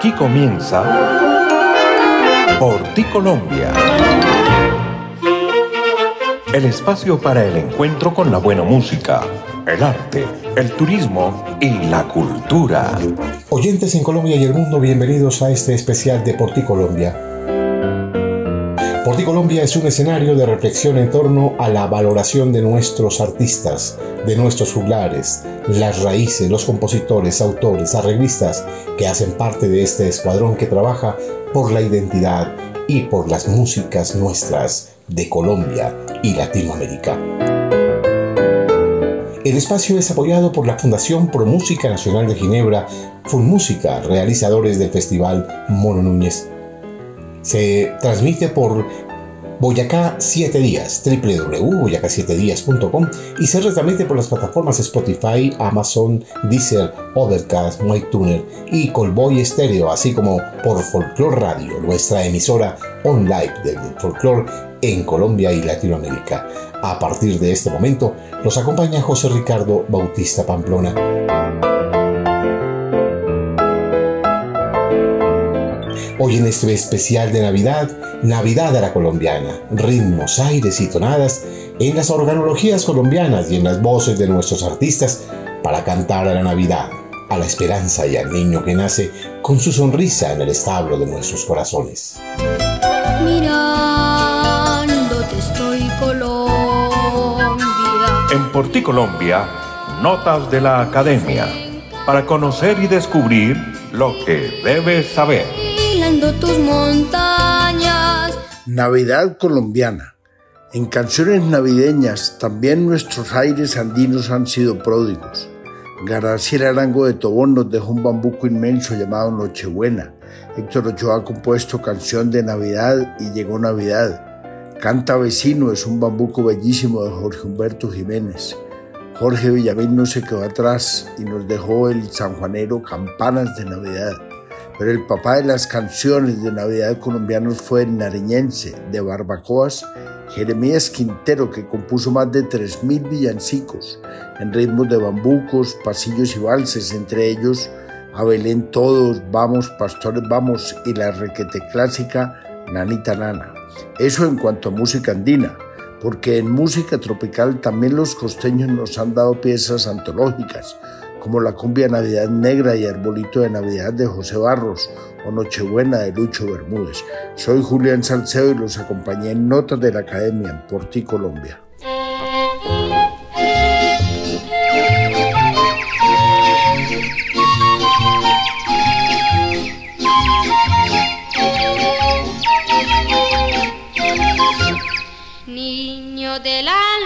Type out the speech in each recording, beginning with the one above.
Aquí comienza Por ti Colombia. El espacio para el encuentro con la buena música, el arte, el turismo y la cultura. Oyentes en Colombia y el mundo, bienvenidos a este especial de Por ti Colombia Colombia es un escenario de reflexión en torno a la valoración de nuestros artistas, de nuestros juglares, las raíces, los compositores, autores, arreglistas que hacen parte de este escuadrón que trabaja por la identidad y por las músicas nuestras de Colombia y Latinoamérica. El espacio es apoyado por la Fundación Pro Música Nacional de Ginebra, Música, realizadores del Festival Mono Núñez. Se transmite por Boyacá 7 días, www.boyacá7días.com y se retransmite por las plataformas Spotify, Amazon, Deezer, Overcast, MyTuner y Colboy Stereo, así como por Folklore Radio, nuestra emisora online del folklore en Colombia y Latinoamérica. A partir de este momento, nos acompaña José Ricardo Bautista Pamplona. Hoy en este especial de Navidad, Navidad a la colombiana, ritmos, aires y tonadas en las organologías colombianas y en las voces de nuestros artistas para cantar a la Navidad, a la esperanza y al niño que nace con su sonrisa en el establo de nuestros corazones. Mirándote estoy Colombia. En Porti Colombia, notas de la academia para conocer y descubrir lo que debes saber. Tus montañas. Navidad colombiana. En canciones navideñas también nuestros aires andinos han sido pródigos. García Arango de Tobón nos dejó un bambuco inmenso llamado Nochebuena. Héctor Ochoa ha compuesto Canción de Navidad y Llegó Navidad. Canta Vecino es un bambuco bellísimo de Jorge Humberto Jiménez. Jorge Villamil no se quedó atrás y nos dejó el sanjuanero Campanas de Navidad. Pero el papá de las canciones de Navidad colombianos fue el nariñense de Barbacoas, Jeremías Quintero, que compuso más de 3.000 villancicos en ritmos de bambucos, pasillos y valses, entre ellos A Belén Todos, Vamos Pastores Vamos y la requete clásica Nanita Nana. Eso en cuanto a música andina porque en música tropical también los costeños nos han dado piezas antológicas, como la cumbia Navidad Negra y Arbolito de Navidad de José Barros o Nochebuena de Lucho Bermúdez. Soy Julián Salcedo y los acompañé en Notas de la Academia en Porti, Colombia. del alma,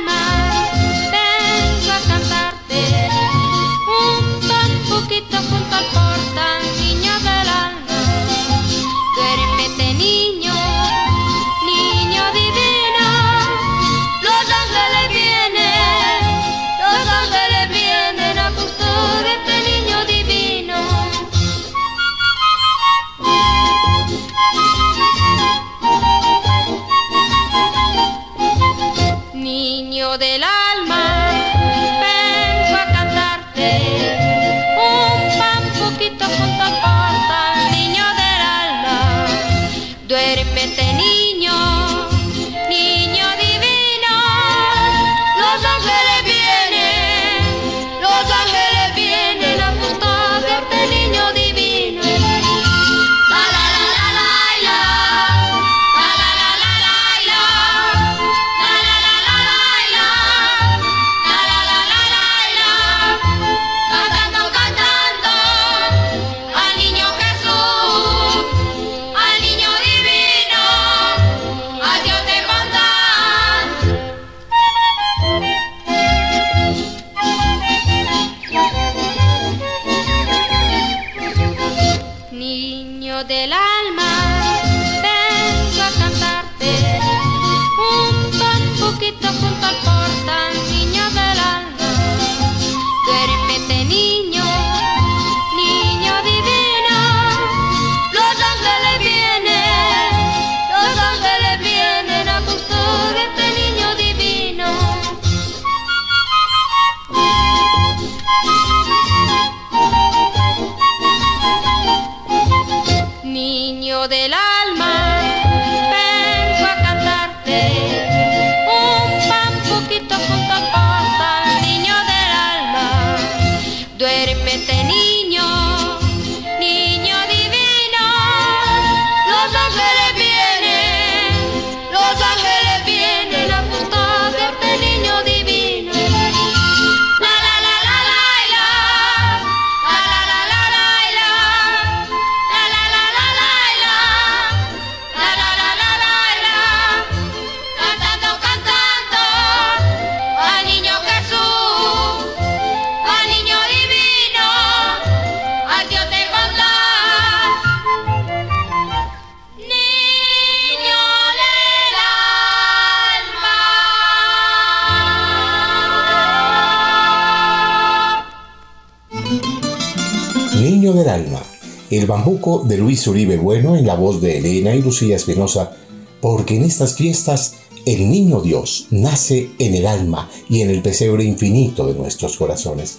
De Luis Uribe Bueno en la voz de Elena y Lucía Espinosa, porque en estas fiestas el niño Dios nace en el alma y en el pesebre infinito de nuestros corazones.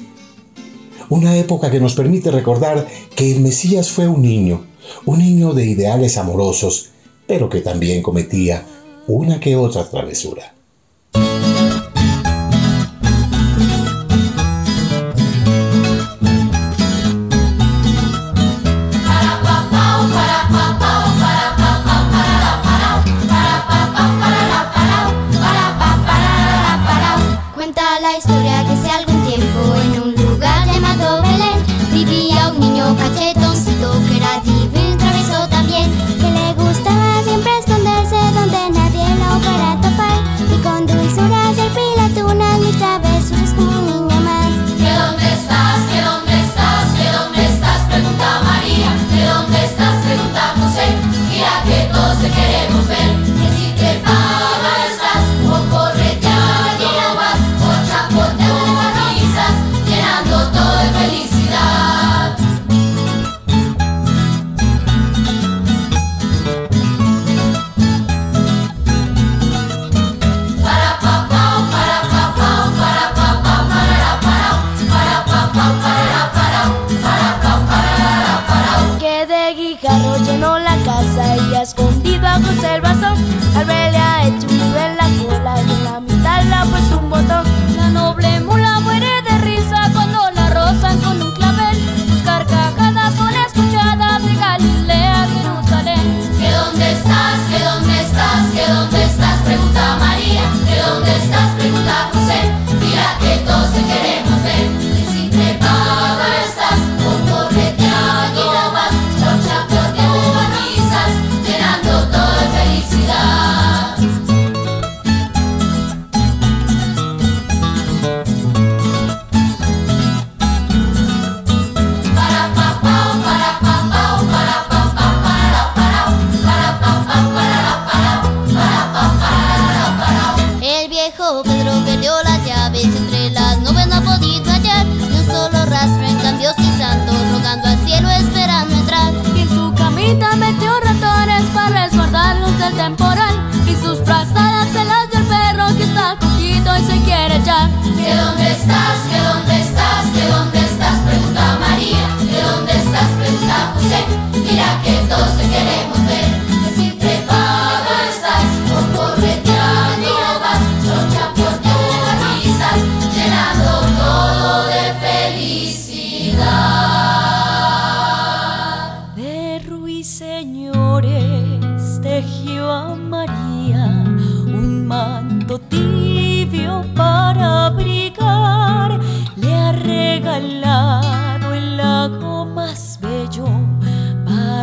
Una época que nos permite recordar que el Mesías fue un niño, un niño de ideales amorosos, pero que también cometía una que otra travesura.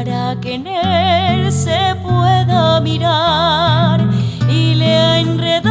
para que en él se pueda mirar y le ha enredado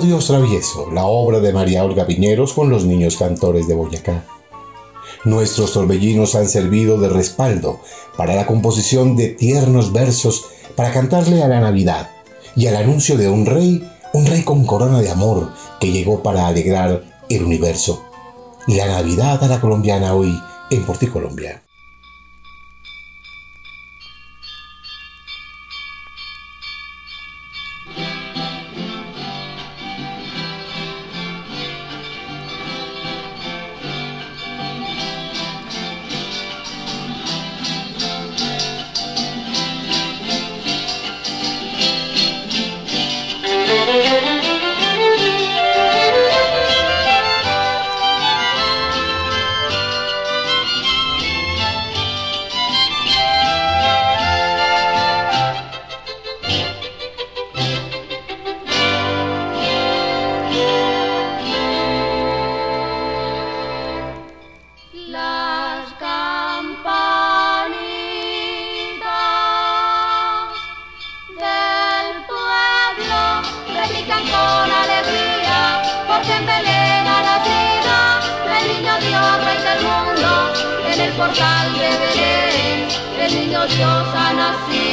Dios Travieso, la obra de María Olga Piñeros con los niños cantores de Boyacá. Nuestros torbellinos han servido de respaldo para la composición de tiernos versos para cantarle a la Navidad y al anuncio de un rey, un rey con corona de amor que llegó para alegrar el universo. La Navidad a la colombiana hoy en Porticolombia. Portal de Belén el niño Dios ha nacido.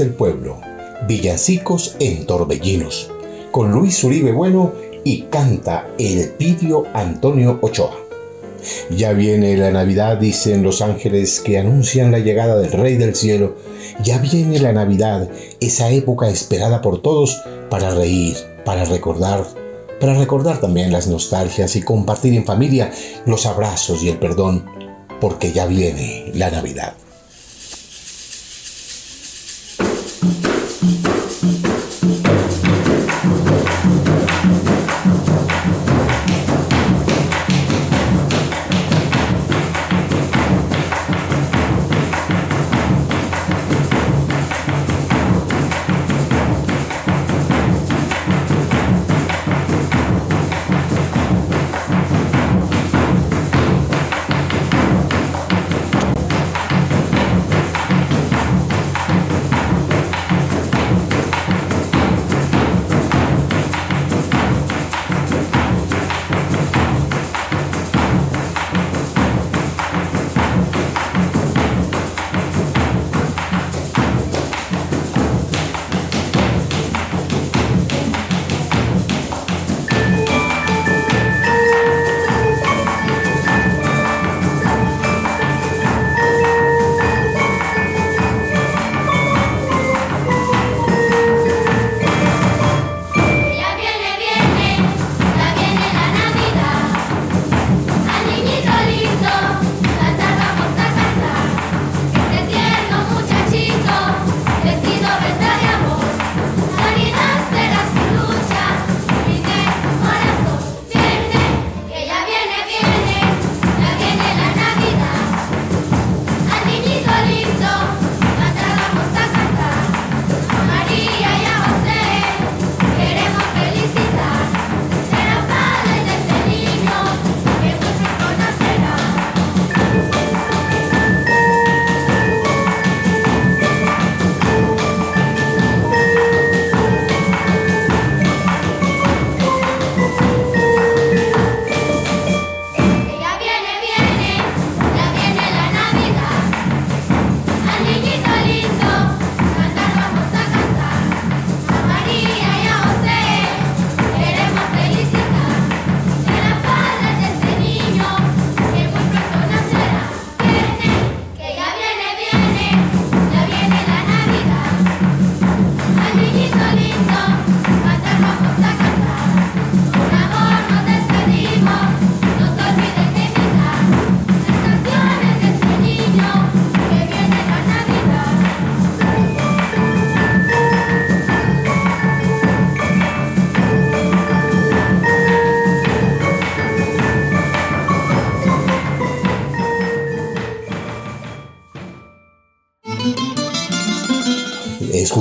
Del Pueblo, Villancicos en Torbellinos, con Luis Uribe Bueno y canta el Pidio Antonio Ochoa. Ya viene la Navidad, dicen los ángeles que anuncian la llegada del Rey del Cielo. Ya viene la Navidad, esa época esperada por todos para reír, para recordar, para recordar también las nostalgias y compartir en familia los abrazos y el perdón, porque ya viene la Navidad.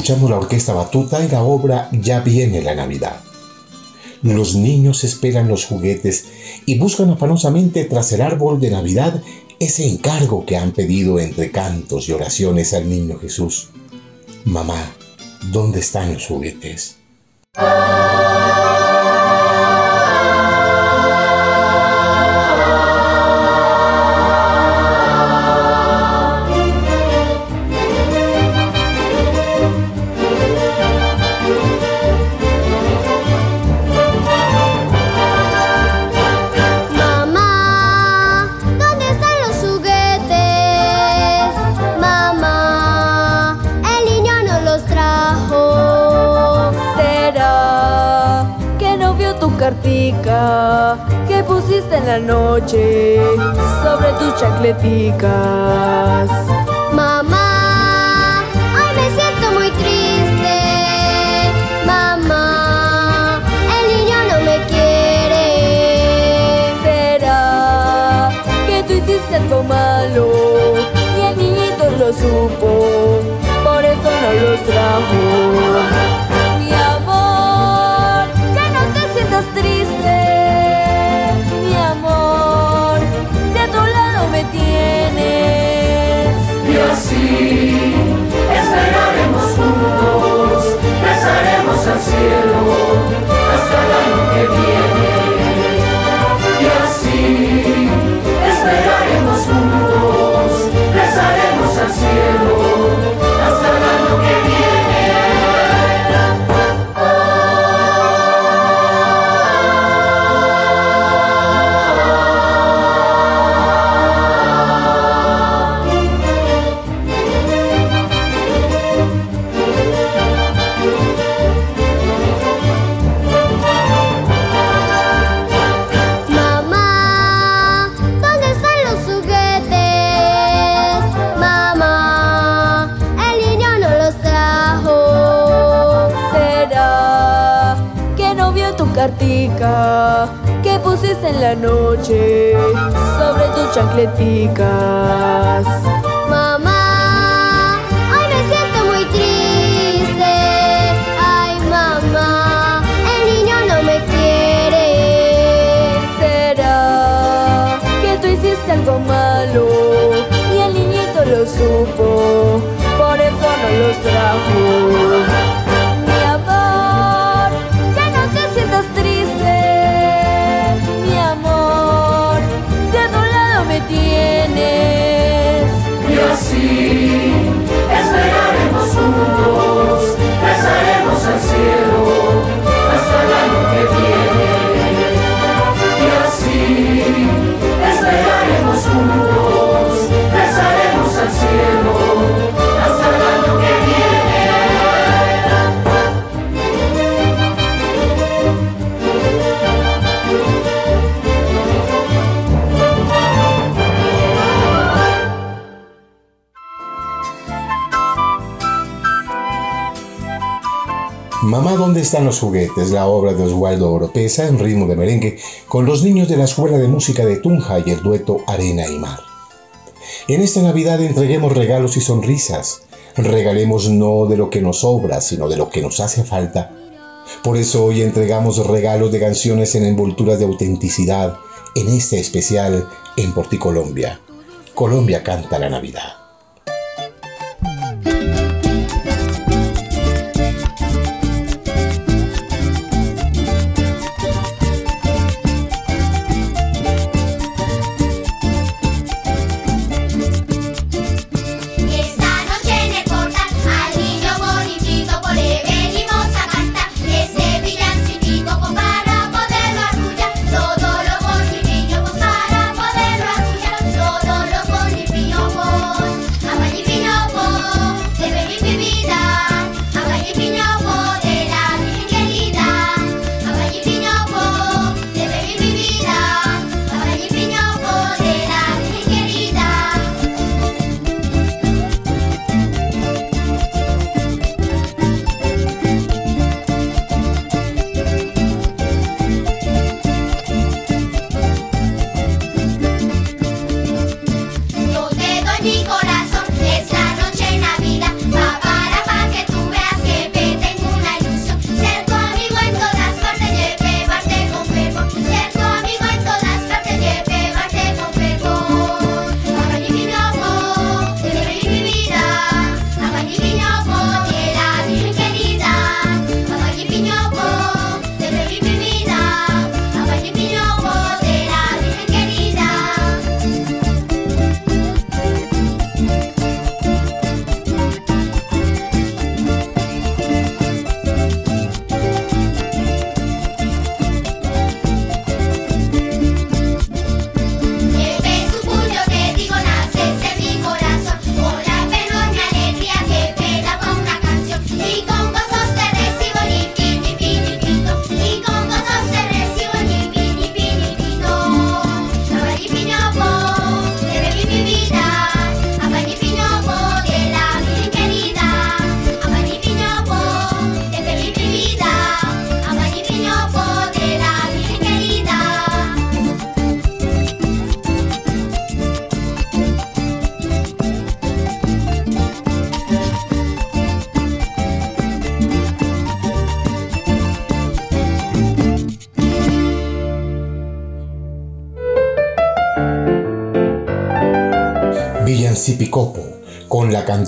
Escuchamos la orquesta batuta y la obra Ya viene la Navidad. Los niños esperan los juguetes y buscan afanosamente tras el árbol de Navidad ese encargo que han pedido entre cantos y oraciones al niño Jesús. Mamá, ¿dónde están los juguetes? Mamá, hoy me siento muy triste. Mamá, el niño no me quiere. ¿Será que tú hiciste algo malo y el niñito lo supo? Por eso no los trajo. Tus ¿dónde están los juguetes? La obra de Oswaldo Oropesa en ritmo de merengue con los niños de la Escuela de Música de Tunja y el dueto Arena y Mar. En esta Navidad entreguemos regalos y sonrisas. Regalemos no de lo que nos sobra, sino de lo que nos hace falta. Por eso hoy entregamos regalos de canciones en envolturas de autenticidad en este especial en Porticolombia. Colombia canta la Navidad.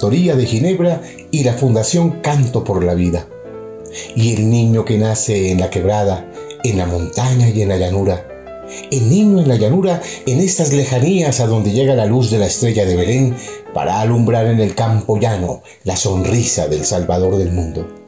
De Ginebra y la Fundación Canto por la Vida. Y el niño que nace en la quebrada, en la montaña y en la llanura. El niño en la llanura, en estas lejanías a donde llega la luz de la estrella de Belén, para alumbrar en el campo llano la sonrisa del Salvador del mundo.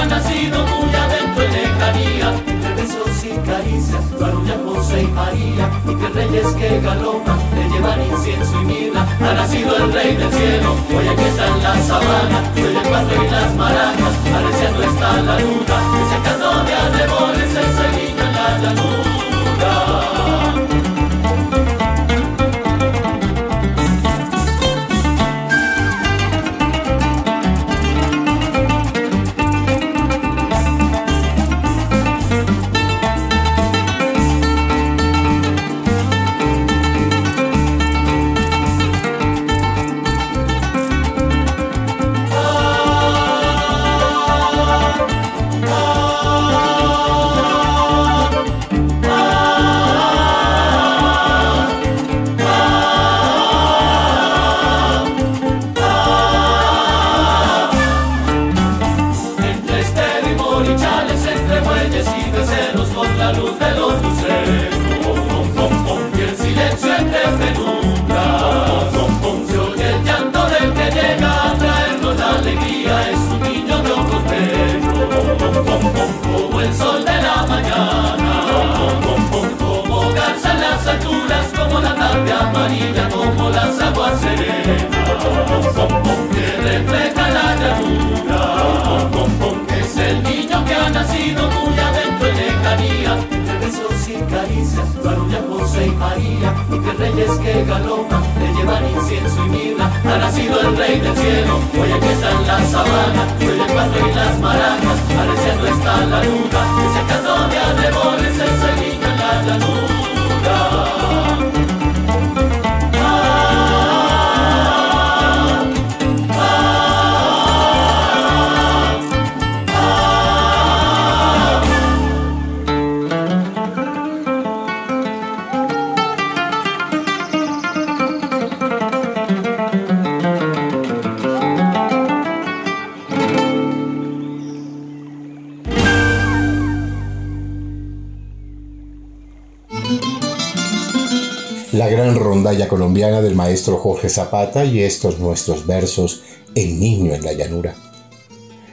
Ha nacido muy adentro en lejanía, entre besos y caricias, lo arrullan José y María, y que reyes que galopan, le llevan incienso y mirra, ha nacido el rey del cielo, hoy aquí está en la sabana, y oye el pasto y las maracas, arreciando está la luna, que se de arreboles nacido muy adentro en lejanía, entre besos y caricias, lo arrullan José y María, que reyes que galopan, le llevan incienso y mirra, ha nacido el rey del cielo, hoy aquí está en la sabana, y oye el pasto y las maracas, arreciando está la luna, que se cantó de arreboles ese niño en la llanura. Colombiana del maestro Jorge Zapata y estos nuestros versos El niño en la llanura.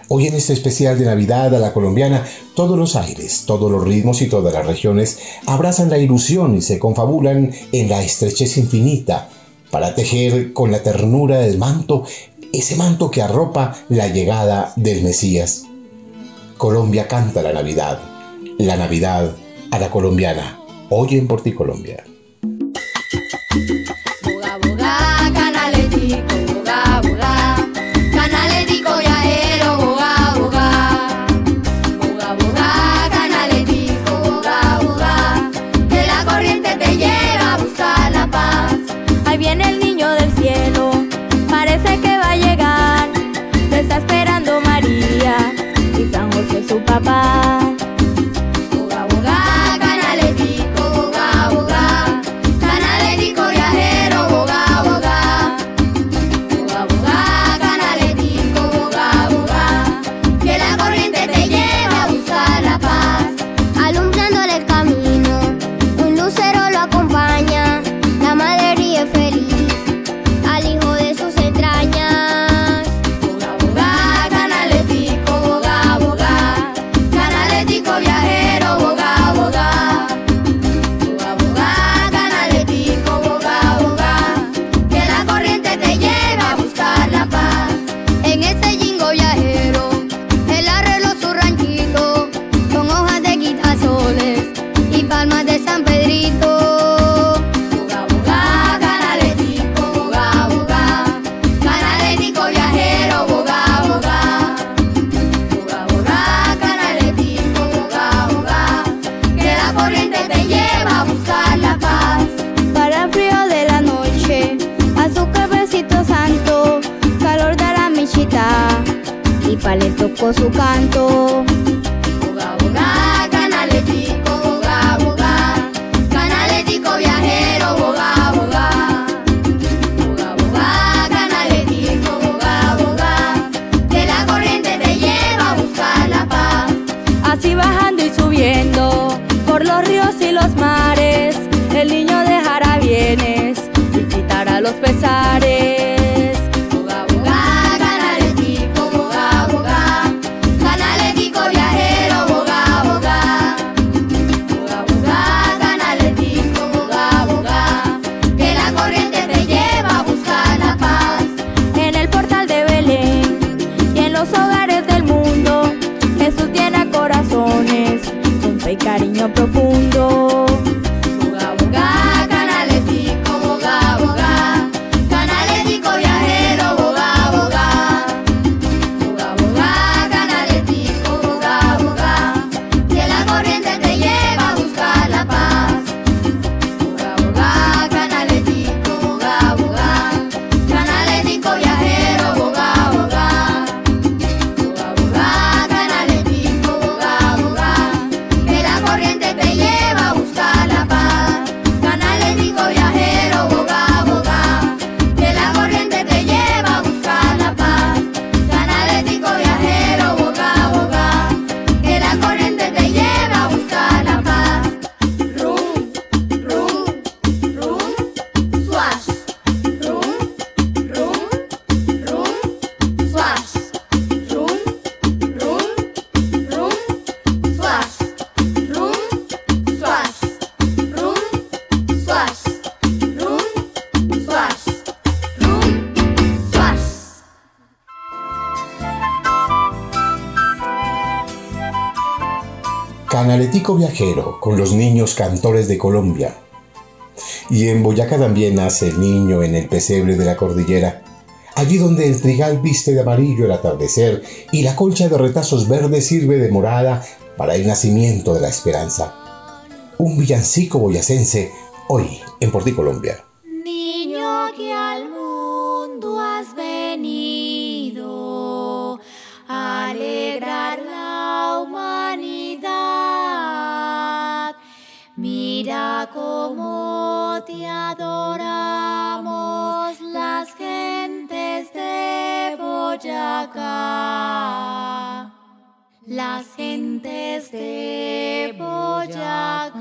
Hoy en este especial de Navidad a la colombiana, todos los aires, todos los ritmos y todas las regiones abrazan la ilusión y se confabulan en la estrechez infinita para tejer con la ternura del manto ese manto que arropa la llegada del Mesías. Colombia canta la Navidad, la Navidad a la colombiana, hoy en Porticolombia. Boga, y le tocó su canto. Boga, boga, canaletico, boga, boga, canaletico viajero, boga, boga. Boga, boga, canaletico, boga, boga, que la corriente te lleva a buscar la paz. Así bajando y subiendo por los ríos y los mares, el niño dejará bienes y quitará los pesares. Canaletico Viajero con los niños cantores de Colombia. Y en Boyacá también nace el niño en el pesebre de la cordillera, allí donde el trigal viste de amarillo el atardecer y la colcha de retazos verdes sirve de morada para el nacimiento de la esperanza. Un villancico boyacense hoy en Colombia. Mira cómo te adoramos las gentes de Boyacá. Las gentes de Boyacá.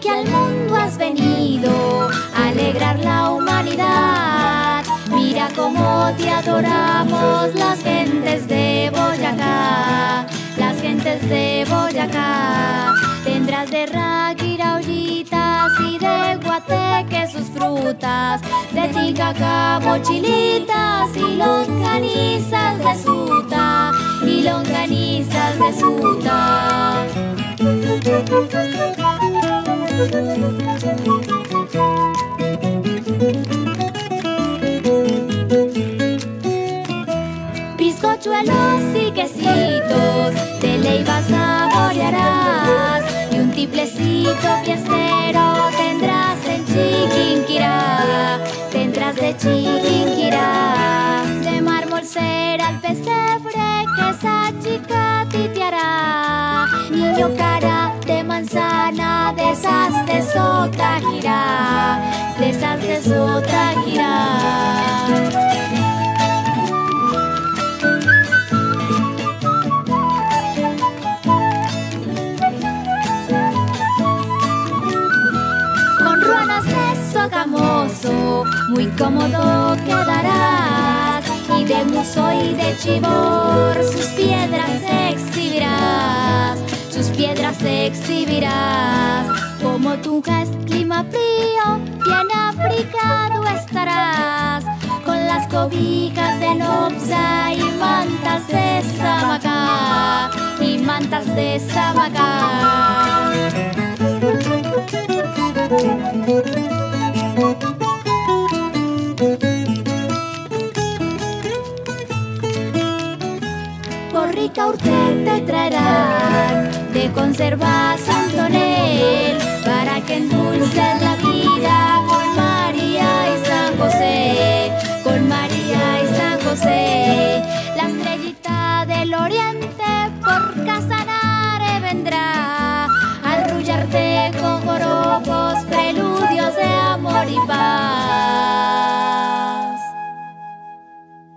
Que al mundo has venido a alegrar la humanidad. Mira cómo te adoramos las gentes de Boyacá, las gentes de Boyacá. Tendrás de raguiraullitas y de guateque sus frutas, de ticacá mochilitas y longanizas de suta, y longanizas de suta. Bizcochuelos y quesitos de leiva saborearás y un tiplecito fiestero tendrás en Chiquinquirá, tendrás de Chiquinquirá. De mármol será el pesebre que esa chica titeará, niño cara manzana, deshazte otra gira, deshazte otra gira. Con ruanas de sogamoso, muy cómodo quedarás. Y de muso y de chivor, sus piedras exhibirás. Sus piedras exhibirás. Como es clima frío, bien abrigado estarás. Con las cobijas de nopsa y mantas de samacá. Y mantas de samacá. Por rica urte te traerán de conserva Santonel para que endulces la vida con María y San José, con María y San José. La estrellita del oriente por Casanare vendrá a arrullarte con joropos, preludios de amor y paz.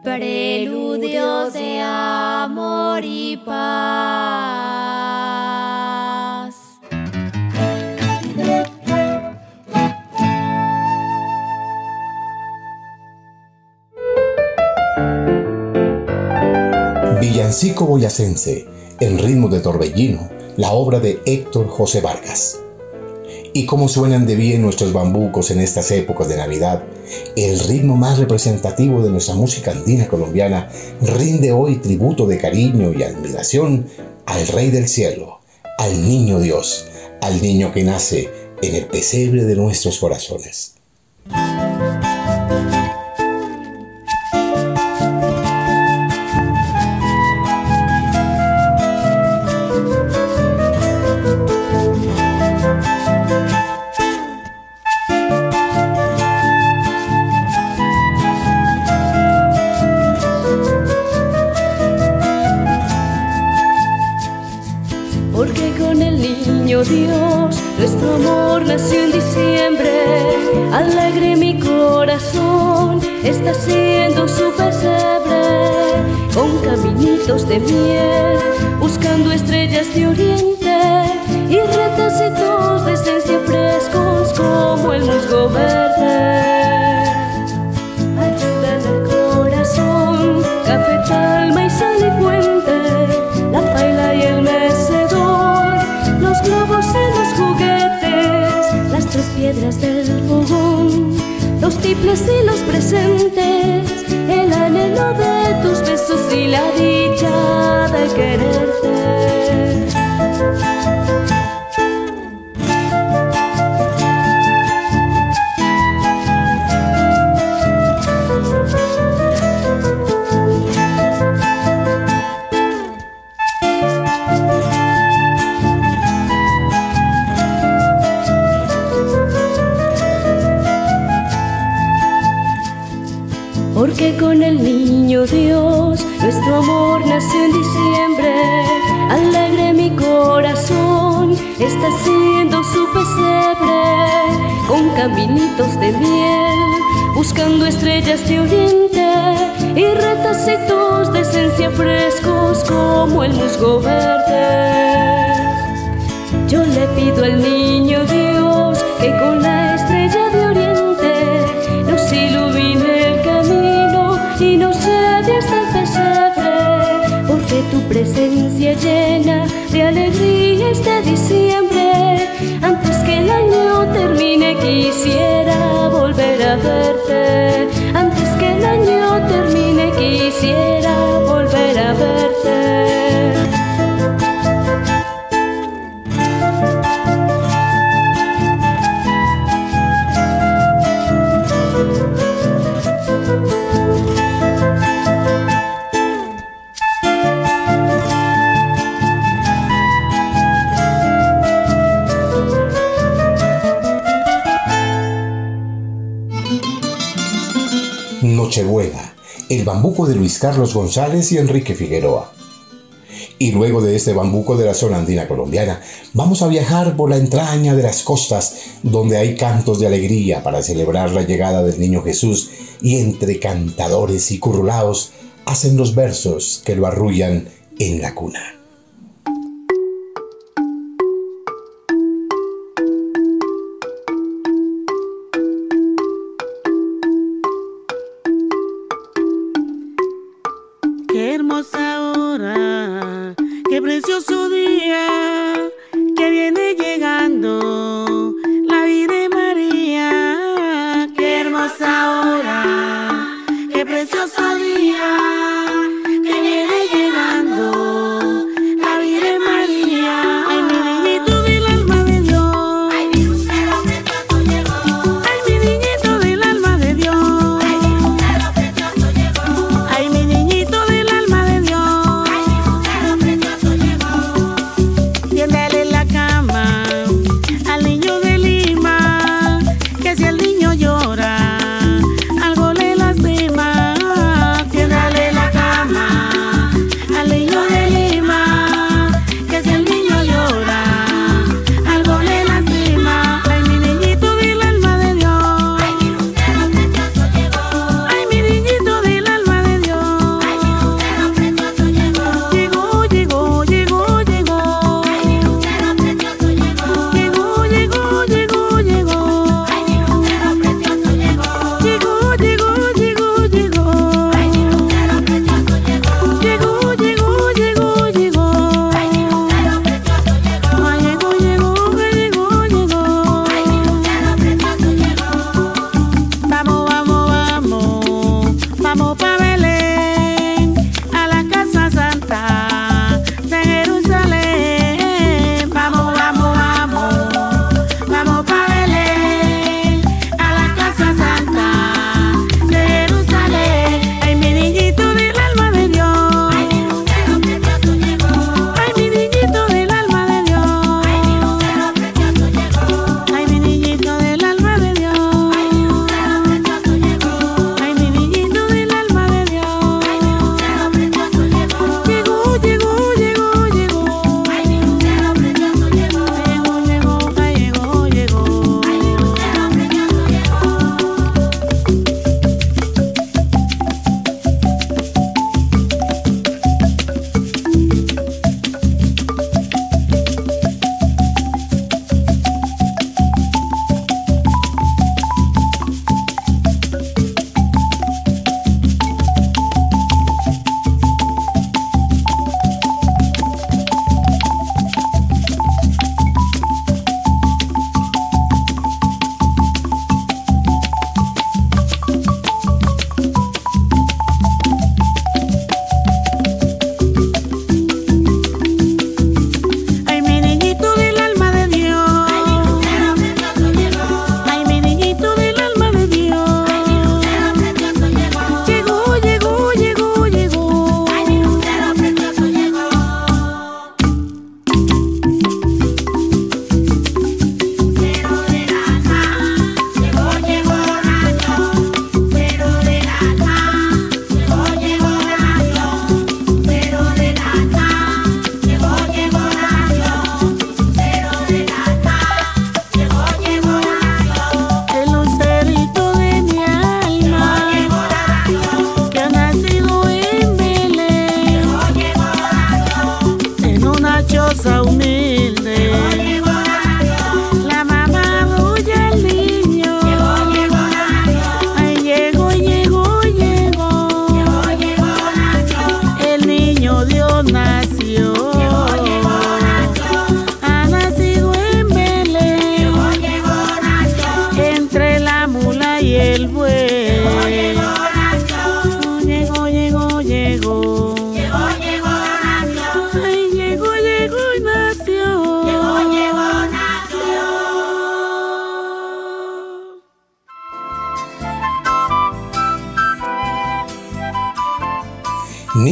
Preludios de amor y paz. Villancico boyacense, en ritmo de torbellino, la obra de Héctor José Vargas. Y cómo suenan de bien nuestros bambucos en estas épocas de Navidad, el ritmo más representativo de nuestra música andina colombiana rinde hoy tributo de cariño y admiración al Rey del Cielo, al Niño Dios, al niño que nace en el pesebre de nuestros corazones. Alegre mi corazón está siendo su pesebre. Con caminitos de miel, buscando estrellas de oriente y retacitos de esencia frescos como el musgo verde. Ayudan al corazón, cafetal, maíz, sal y fuente, la paila y el mecedor, los globos y los juguetes, las tres piedras del los tiples y los presentes, el anhelo de tus besos y la dicha de quererte. El musgo verde. Yo le pido al niño Dios que con la estrella de oriente nos ilumine el camino y nos lleve hasta el pesebre, porque tu presencia llena de alegría este diciembre. Antes que el año termine quisiera volver a verte. Nochebuena, el bambuco de Luis Carlos González y Enrique Figueroa. Y luego de este bambuco de la zona andina colombiana, vamos a viajar por la entraña de las costas, donde hay cantos de alegría para celebrar la llegada del niño Jesús, y entre cantadores y currulaos hacen los versos que lo arrullan en la cuna.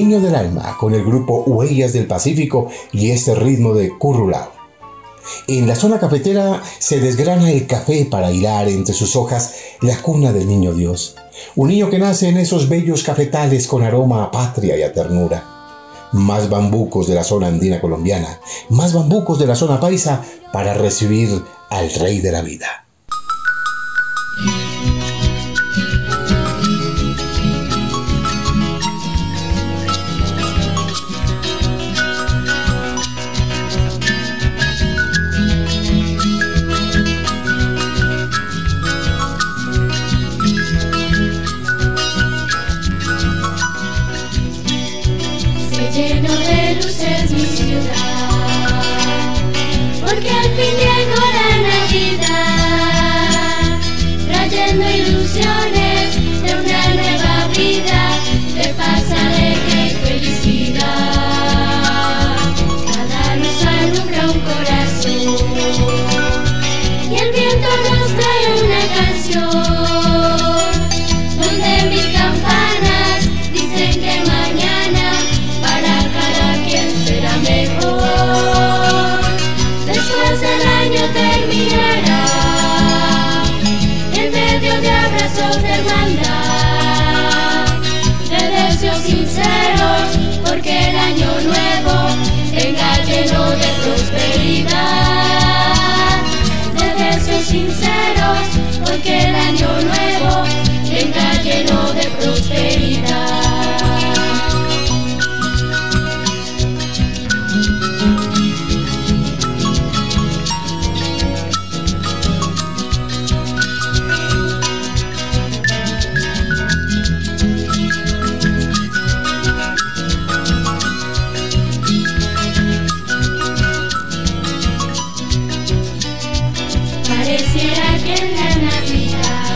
Niño del Alma con el grupo Huellas del Pacífico y este ritmo de currulao. En la zona cafetera se desgrana el café para hilar entre sus hojas la cuna del niño Dios, un niño que nace en esos bellos cafetales con aroma a patria y a ternura. Más bambucos de la zona andina colombiana, más bambucos de la zona paisa para recibir al Rey de la Vida. Pareciera que en la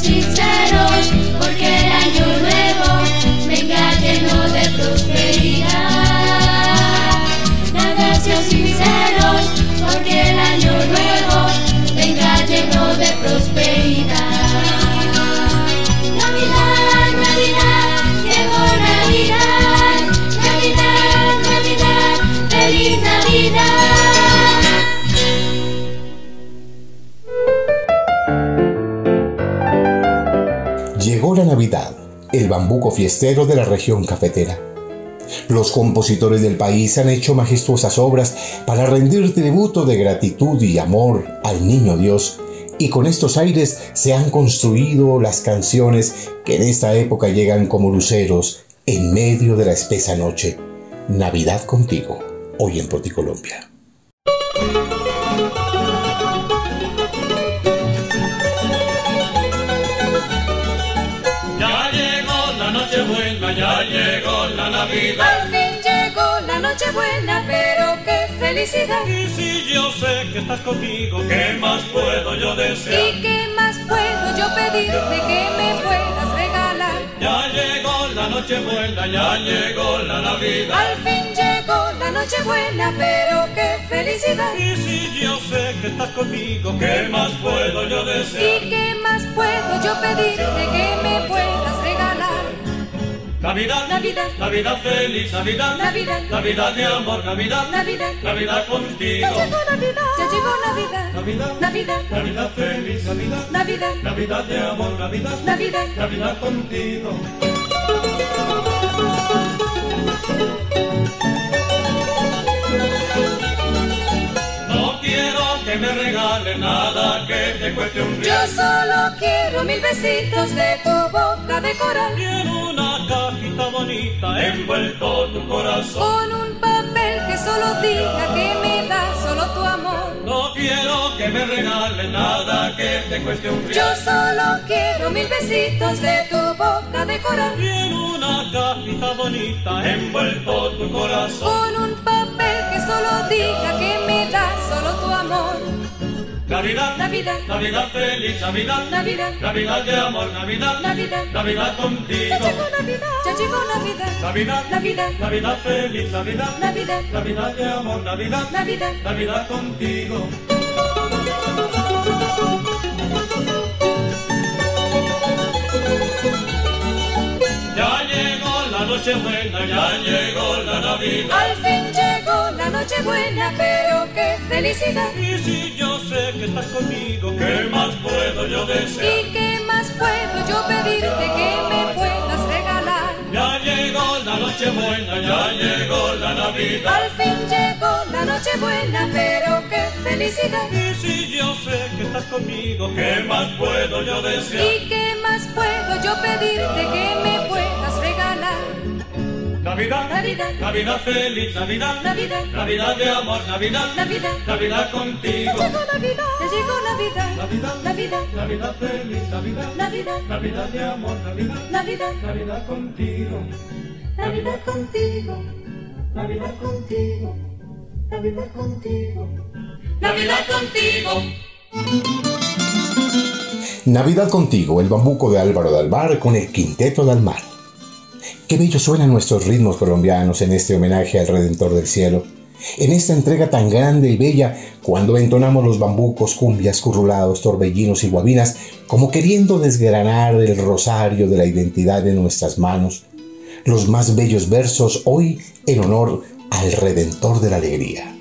sinceros, porque el año nuevo venga lleno de prosperidad. Deseos sinceros, porque el año nuevo bambuco fiestero de la región cafetera. Los compositores del país han hecho majestuosas obras para rendir tributo de gratitud y amor al Niño Dios y con estos aires se han construido las canciones que en esta época llegan como luceros en medio de la espesa noche. Navidad contigo, hoy en Proticolombia. Navidad. Al fin llegó la noche buena, pero qué felicidad. Y si yo sé que estás conmigo, ¿qué más puedo yo desear? ¿Y qué más puedo yo pedirte que me puedas regalar? Ya llegó la noche buena, ya llegó la Navidad. Al fin llegó la noche buena, pero qué felicidad. Y si yo sé que estás conmigo, ¿qué más puedo yo desear? ¿Y qué más puedo yo pedirte que me puedas regalar? Navidad, Navidad, Navidad feliz, Navidad, Navidad, Navidad de amor, Navidad, Navidad. Navidad contigo. Ya llegó Navidad, ya llegó Navidad, Navidad, Navidad, Navidad feliz, Navidad, Navidad, Navidad de amor, Navidad, Navidad. Navidad contigo. Me regale nada que te cueste un Yo real. solo quiero mil besitos de tu boca de coral. Y en una cajita bonita envuelto tu corazón. Con un papel que solo diga que me da solo tu amor. No quiero que me regale nada que te cueste un Yo real. solo quiero mil besitos de tu boca de coral. Y en una cajita bonita envuelto tu corazón. Con un papel solo diga que me da solo tu amor. Navidad, Navidad, Navidad feliz, Navidad, Navidad, Navidad de amor, Navidad, Navidad. Navidad Ya contigo. llegó Navidad, ya llegó Navidad, Navidad, Navidad, Navidad feliz, Navidad, Navidad, Navidad de amor, Navidad, Navidad. Navidad contigo. Ya llegó la noche buena, ya llegó la Navidad. Al fin llegó la noche buena, pero qué felicidad. Y si yo sé que estás conmigo, ¿qué más puedo yo desear? ¿Y qué más puedo yo pedirte que me puedas regalar? Ya llegó la noche buena, ya llegó la Navidad. Al fin llegó la noche buena, pero qué felicidad. Y si yo sé que estás conmigo, ¿qué más puedo yo desear? ¿Y qué más puedo yo pedirte que me puedas regalar? Navidad, Navidad, Navidad feliz, Navidad, Navidad, Navidad de amor, Navidad, Navidad. Navidad contigo. Ya llegó Navidad, ya llegó Navidad, Navidad, Navidad, Navidad feliz, Navidad, Navidad, Navidad de amor, Navidad, Navidad, Navidad contigo. Navidad contigo, Navidad contigo, Navidad contigo. Navidad contigo. Navidad contigo, el bambuco de Álvaro de Alvar con el Quinteto del Mar. Qué bello suenan nuestros ritmos colombianos en este homenaje al Redentor del Cielo. En esta entrega tan grande y bella, cuando entonamos los bambucos, cumbias, currulados, torbellinos y guabinas, como queriendo desgranar el rosario de la identidad de nuestras manos, los más bellos versos hoy en honor al Redentor de la Alegría.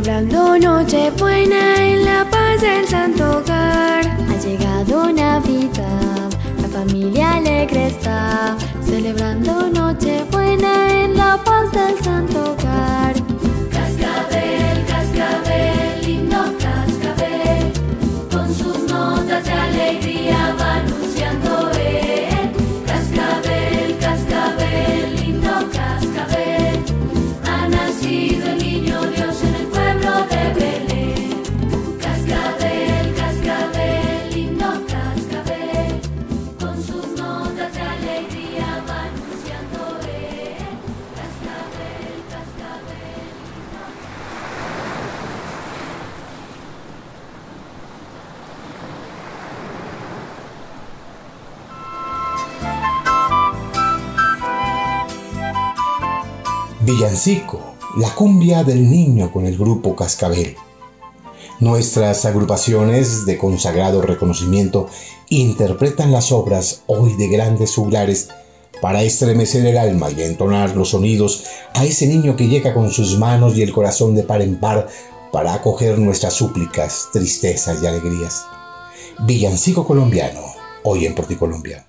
Celebrando Nochebuena Villancico, la cumbia del niño con el grupo Cascabel. Nuestras agrupaciones de consagrado reconocimiento interpretan las obras hoy de grandes juglares para estremecer el alma y entonar los sonidos a ese niño que llega con sus manos y el corazón de par en par para acoger nuestras súplicas, tristezas y alegrías. Villancico colombiano, hoy en Porticolombia.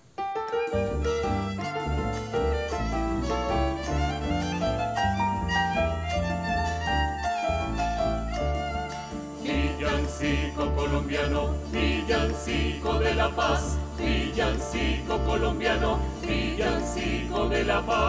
Colombiano, villancico de la paz, villancico colombiano, villancico de la paz.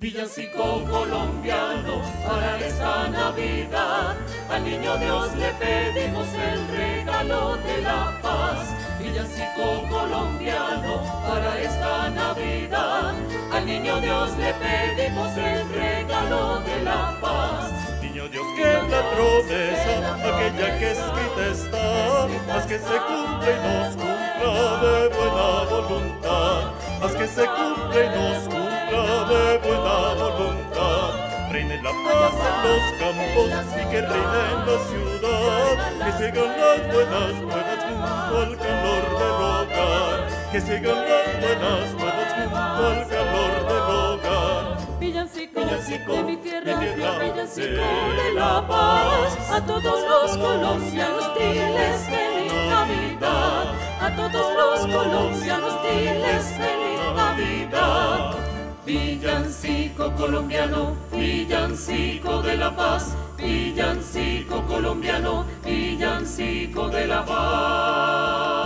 Villancico colombiano, para esta Navidad, al niño Dios le pedimos el regalo de la paz. Villancico colombiano, para esta Navidad, al niño Dios le pedimos el regalo de la paz. Que la promesa, aquella que escrita está, haz que se cumpla y nos cumpla de buena voluntad, haz que se cumpla y nos cumpla de buena voluntad. Reine la paz en los campos y que reine en la ciudad, que sigan las buenas nuevas junto al calor del hogar, que sigan las buenas nuevas junto al calor del hogar. Villancico, Villancico de mi tierra, de tierra, villancico de de la paz, a todos los colombianos diles feliz Navidad, a todos los colombianos diles feliz Navidad. Villancico colombiano, villancico de la paz, villancico colombiano, villancico de la paz.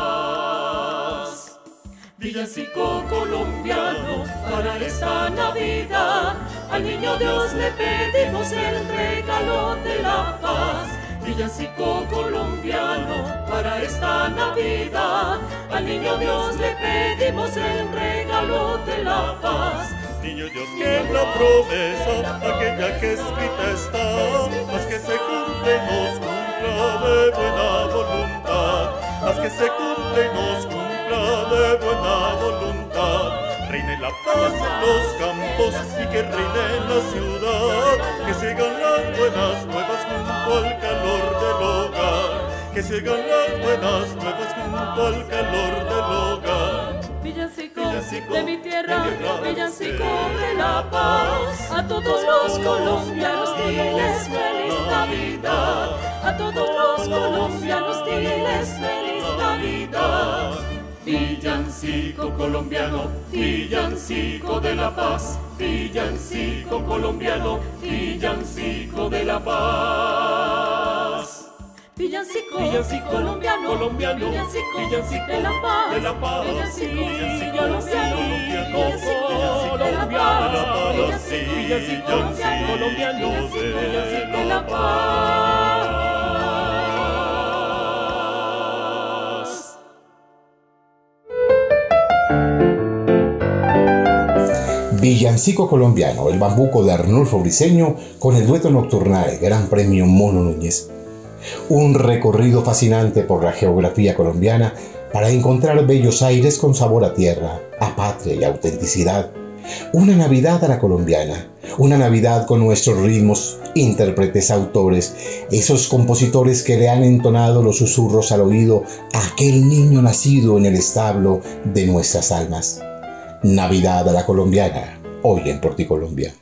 Villancico colombiano, para esta Navidad, al niño Dios le pedimos el regalo de la paz. Villancico colombiano, para esta Navidad, al niño Dios le pedimos el regalo de la paz. Niño Dios que la promesa, aquella que escrita está, haz que se cumpla y nos cumpla de buena voluntad, haz que se cumpla y nos cumpla de buena voluntad. Reine la paz en los campos y que reine en la ciudad, que sigan las buenas nuevas junto al calor del hogar, que sigan las buenas nuevas junto al calor del hogar. Villancico, Villancico de mi tierra, de mi tierra, villancico de la paz, a todos los colombianos diles feliz Navidad, a todos los colombianos diles feliz Navidad. Villancico colombiano, villancico de la paz, villancico colombiano, villancico de la paz. Villancico, Villancico colombiano, colombiano, villancico, villancico de la paz, de la paz, villancico, villancico colombiano, colombiano, villancico, villancico, colombiano, villancico de la paz. Villancico colombiano, el bambuco de Arnulfo Briseño con el dueto nocturnal Gran Premio Mono Núñez. Un recorrido fascinante por la geografía colombiana para encontrar bellos aires con sabor a tierra, a patria y autenticidad. Una Navidad a la colombiana, una Navidad con nuestros ritmos, intérpretes, autores, esos compositores que le han entonado los susurros al oído a aquel niño nacido en el establo de nuestras almas. Navidad a la colombiana, hoy en Porticolombia.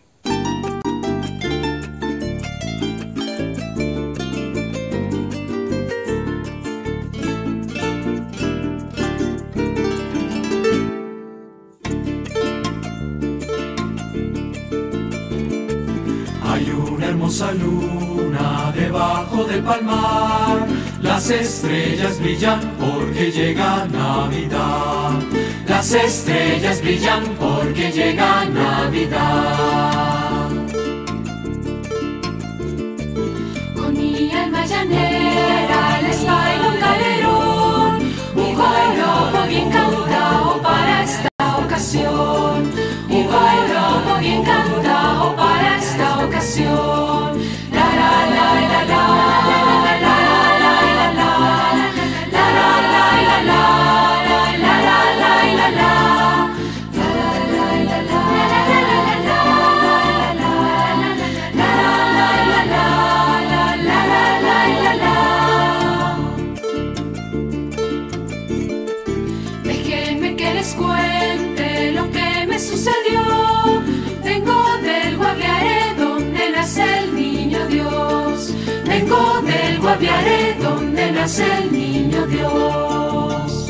Hay una hermosa luna debajo del palmar, las estrellas brillan porque llega Navidad. Las estrellas brillan porque llega Navidad. Nace el niño Dios.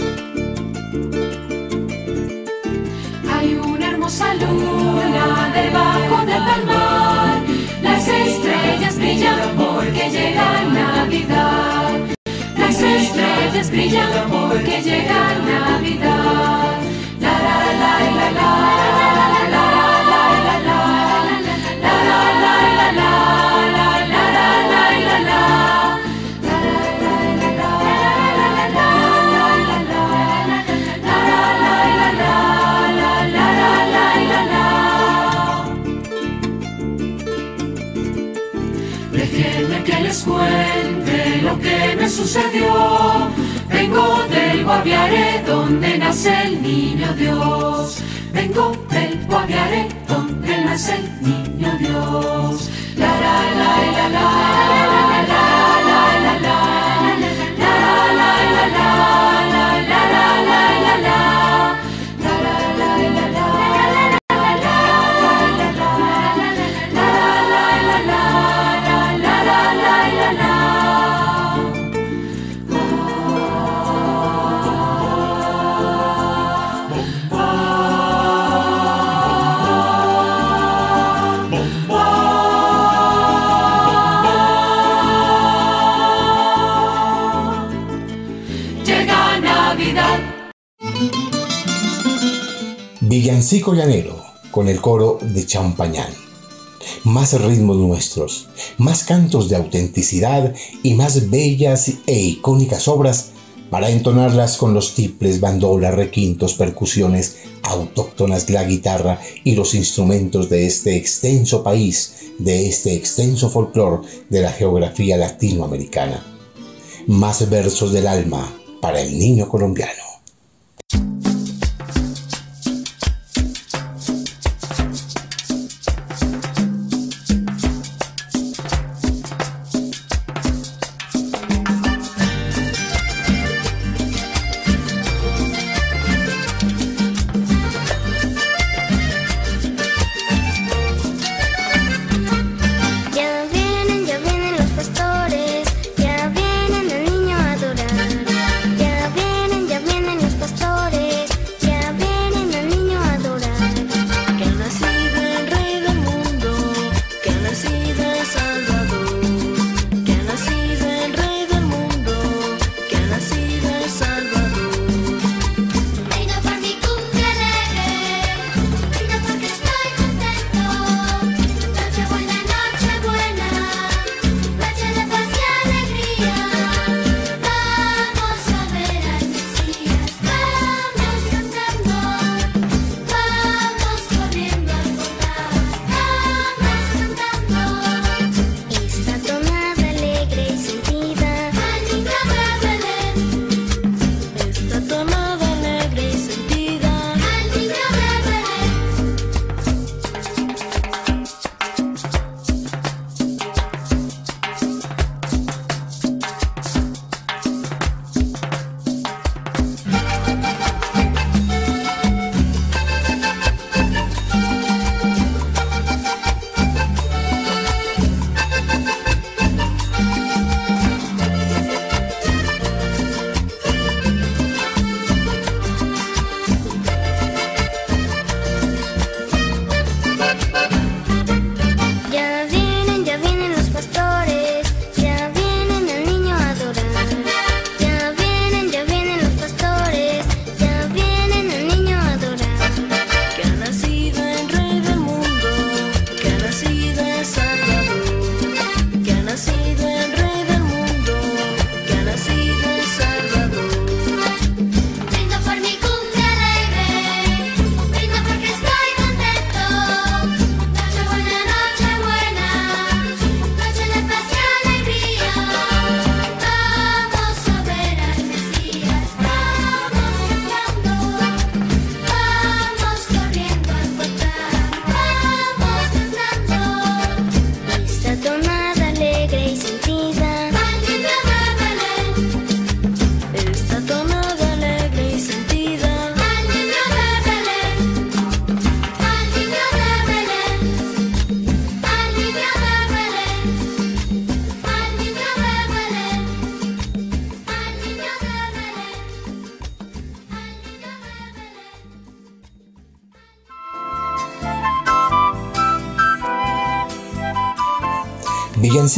Hay una hermosa luna debajo del palmar, las estrellas brillan porque llega Navidad. Las estrellas brillan porque llega Navidad. Sucedió. Vengo del Guaviare donde nace el niño Dios. Vengo del Guaviare donde nace el niño Dios. La la la la la la la la la la la la la la la Villancico llanero con el coro de Champañán. Más ritmos nuestros, más cantos de autenticidad y más bellas e icónicas obras para entonarlas con los tiples, bandolas, requintos, percusiones autóctonas la guitarra y los instrumentos de este extenso país, de este extenso folclore de la geografía latinoamericana. Más versos del alma para el niño colombiano.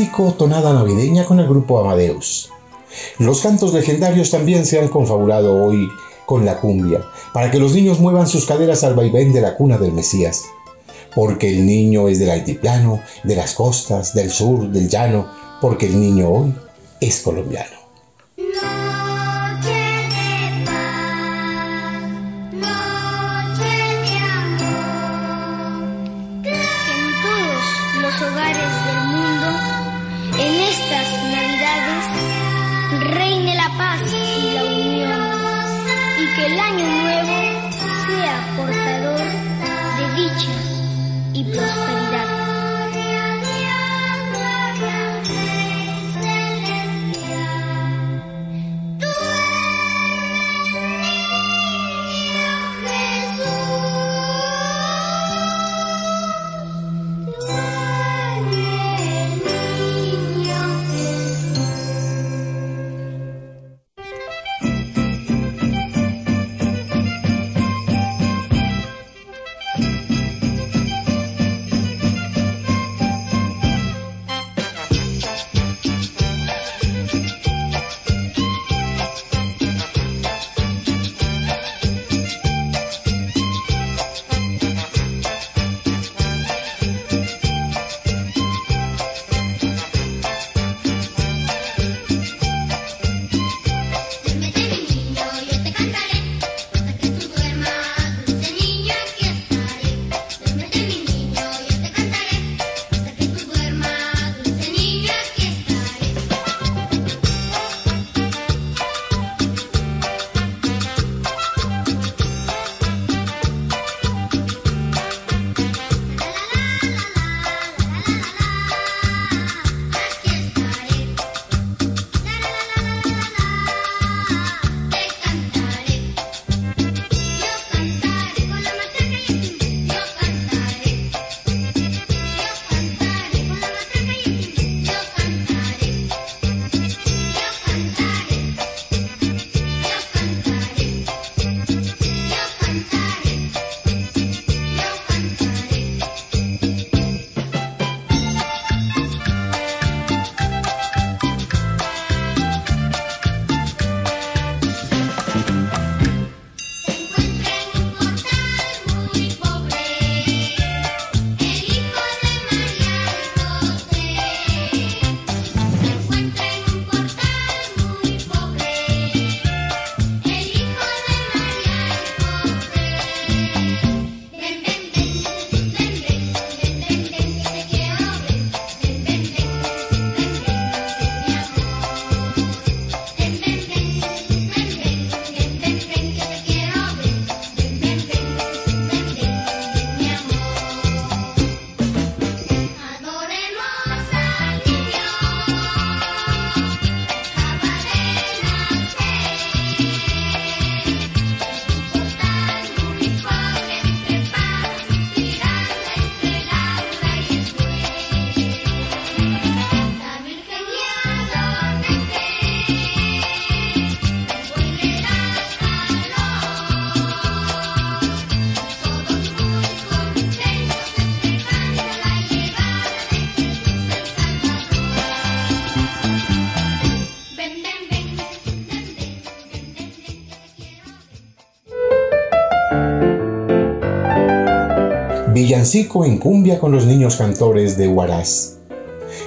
Tonada navideña con el grupo Amadeus. Los cantos legendarios también se han confabulado hoy con la cumbia, para que los niños muevan sus caderas al vaivén de la cuna del Mesías. Porque el niño es del altiplano, de las costas, del sur, del llano, porque el niño hoy es colombiano. Villancico en cumbia con los niños cantores de Huaraz.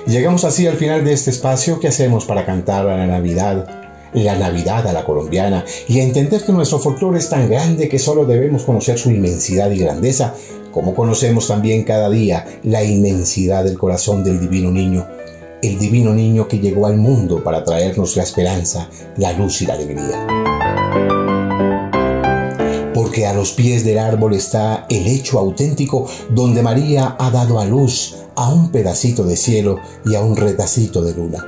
Llegamos así al final de este espacio que hacemos para cantar a la Navidad, la Navidad a la colombiana y a entender que nuestro folclore es tan grande que solo debemos conocer su inmensidad y grandeza, como conocemos también cada día la inmensidad del corazón del divino niño, el divino niño que llegó al mundo para traernos la esperanza, la luz y la alegría porque a los pies del árbol está el hecho auténtico donde María ha dado a luz a un pedacito de cielo y a un retacito de luna.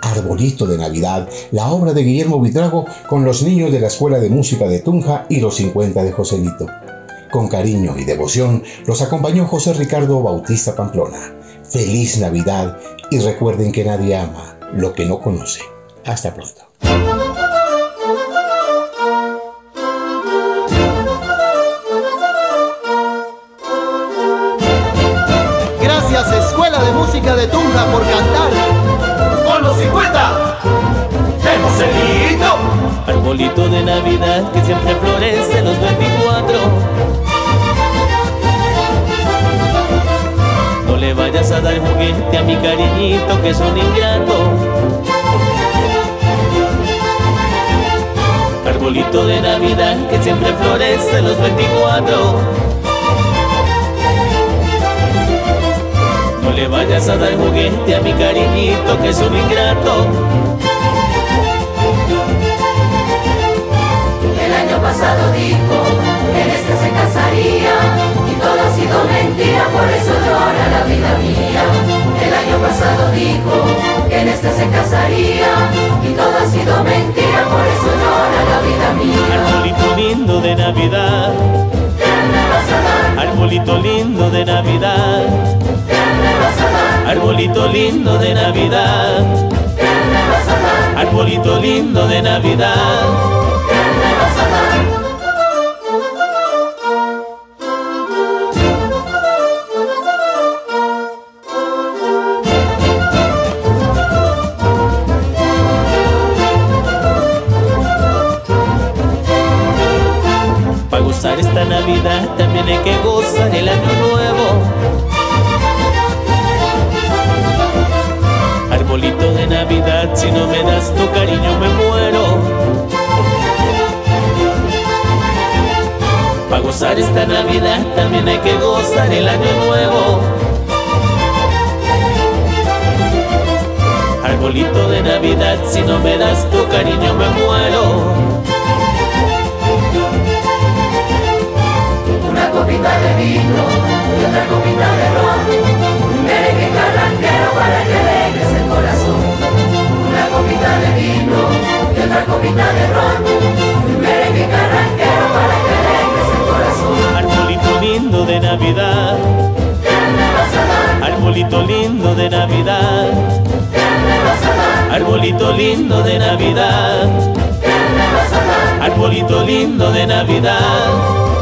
Arbolito de Navidad, la obra de Guillermo Vidrago con los niños de la Escuela de Música de Tunja y los 50 de Joselito. Con cariño y devoción los acompañó José Ricardo Bautista Pamplona. Feliz Navidad y recuerden que nadie ama lo que no conoce. Hasta pronto. Escuela de Tunja por cantar. Con los 50 de Joselito. Arbolito de Navidad que siempre florece los 24. No le vayas a dar juguete a mi cariñito que es un ingrato. Arbolito de Navidad que siempre florece los 24. No le vayas a dar juguete a mi cariñito que es un ingrato. El año pasado dijo que en este se casaría y todo ha sido mentira, por eso llora la vida mía. El año pasado dijo que en este se casaría y todo ha sido mentira, por eso llora la vida mía. Arbolito lindo de Navidad. Arbolito lindo de Navidad. Arbolito lindo de Navidad. Arbolito lindo de Navidad. ¿Qué me vas a dar? Gozar esta Navidad también hay que gozar el año nuevo. Arbolito de Navidad, si no me das tu cariño me muero. Una copita de vino y otra copita de ron. Un merengue carranquero para que alegres el corazón. Una copita de vino y otra copita de ron. Navidad, arbolito lindo de Navidad, arbolito lindo de Navidad, arbolito lindo de Navidad.